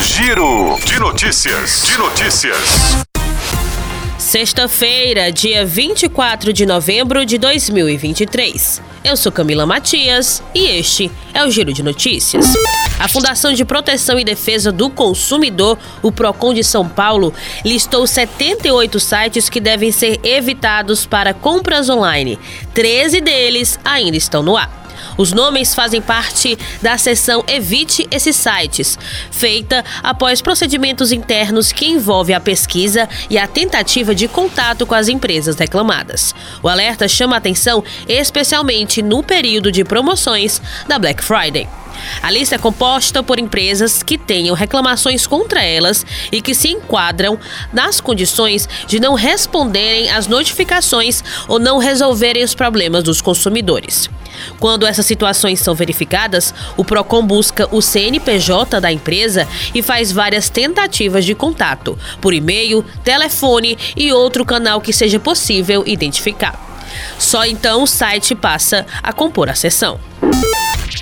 Giro de notícias. De notícias. Sexta-feira, dia 24 de novembro de 2023. Eu sou Camila Matias e este é o Giro de Notícias. A Fundação de Proteção e Defesa do Consumidor, o Procon de São Paulo, listou 78 sites que devem ser evitados para compras online. 13 deles ainda estão no ar. Os nomes fazem parte da seção Evite esses sites, feita após procedimentos internos que envolvem a pesquisa e a tentativa de contato com as empresas reclamadas. O alerta chama atenção especialmente no período de promoções da Black Friday. A lista é composta por empresas que tenham reclamações contra elas e que se enquadram nas condições de não responderem às notificações ou não resolverem os problemas dos consumidores. Quando essas situações são verificadas, o PROCON busca o CNPJ da empresa e faz várias tentativas de contato, por e-mail, telefone e outro canal que seja possível identificar. Só então o site passa a compor a sessão.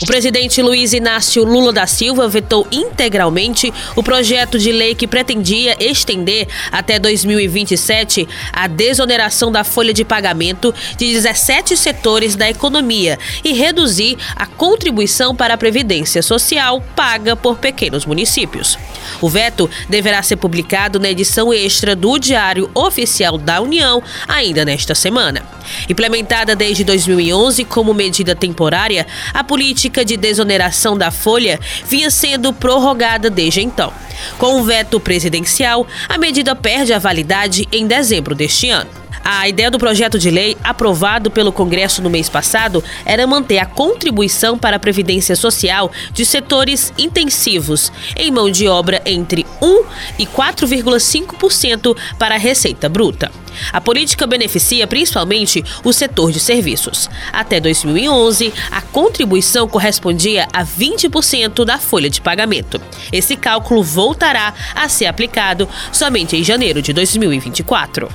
O presidente Luiz Inácio Lula da Silva vetou integralmente o projeto de lei que pretendia estender até 2027 a desoneração da folha de pagamento de 17 setores da economia e reduzir a contribuição para a Previdência Social paga por pequenos municípios. O veto deverá ser publicado na edição extra do Diário Oficial da União ainda nesta semana. Implementada desde 2011 como medida temporária, a política de desoneração da folha vinha sendo prorrogada desde então. Com o veto presidencial, a medida perde a validade em dezembro deste ano. A ideia do projeto de lei, aprovado pelo Congresso no mês passado, era manter a contribuição para a Previdência Social de setores intensivos, em mão de obra entre 1 e 4,5% para a receita bruta. A política beneficia principalmente o setor de serviços. Até 2011, a contribuição correspondia a 20% da folha de pagamento. Esse cálculo voltará a ser aplicado somente em janeiro de 2024.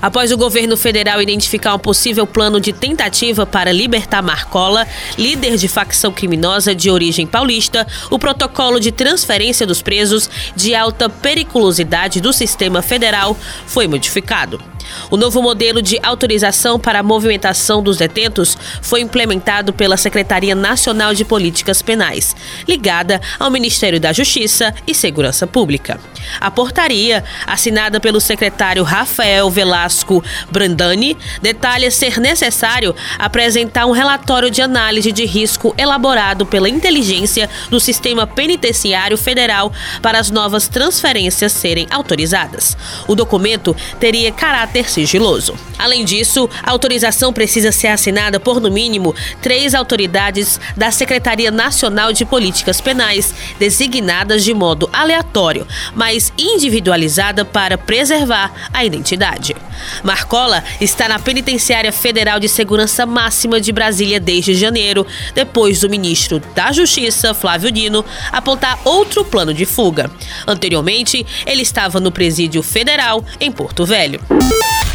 Após o governo federal identificar um possível plano de tentativa para libertar Marcola, líder de facção criminosa de origem paulista, o protocolo de transferência dos presos de alta periculosidade do sistema federal foi modificado. O novo modelo de autorização para a movimentação dos detentos foi implementado pela Secretaria Nacional de Políticas Penais, ligada ao Ministério da Justiça e Segurança Pública. A portaria, assinada pelo secretário Rafael Velasco Brandani, detalha ser necessário apresentar um relatório de análise de risco elaborado pela inteligência do sistema penitenciário federal para as novas transferências serem autorizadas. O documento teria caráter caráter sigiloso. Além disso, a autorização precisa ser assinada por, no mínimo, três autoridades da Secretaria Nacional de Políticas Penais, designadas de modo aleatório, mas individualizada para preservar a identidade. Marcola está na Penitenciária Federal de Segurança Máxima de Brasília desde janeiro, depois do ministro da Justiça, Flávio Dino, apontar outro plano de fuga. Anteriormente, ele estava no Presídio Federal em Porto Velho.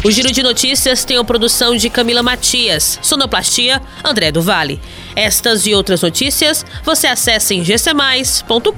O Giro de Notícias tem a produção de Camila Matias, sonoplastia André do Vale. Estas e outras notícias você acessa em gcmais.com.br.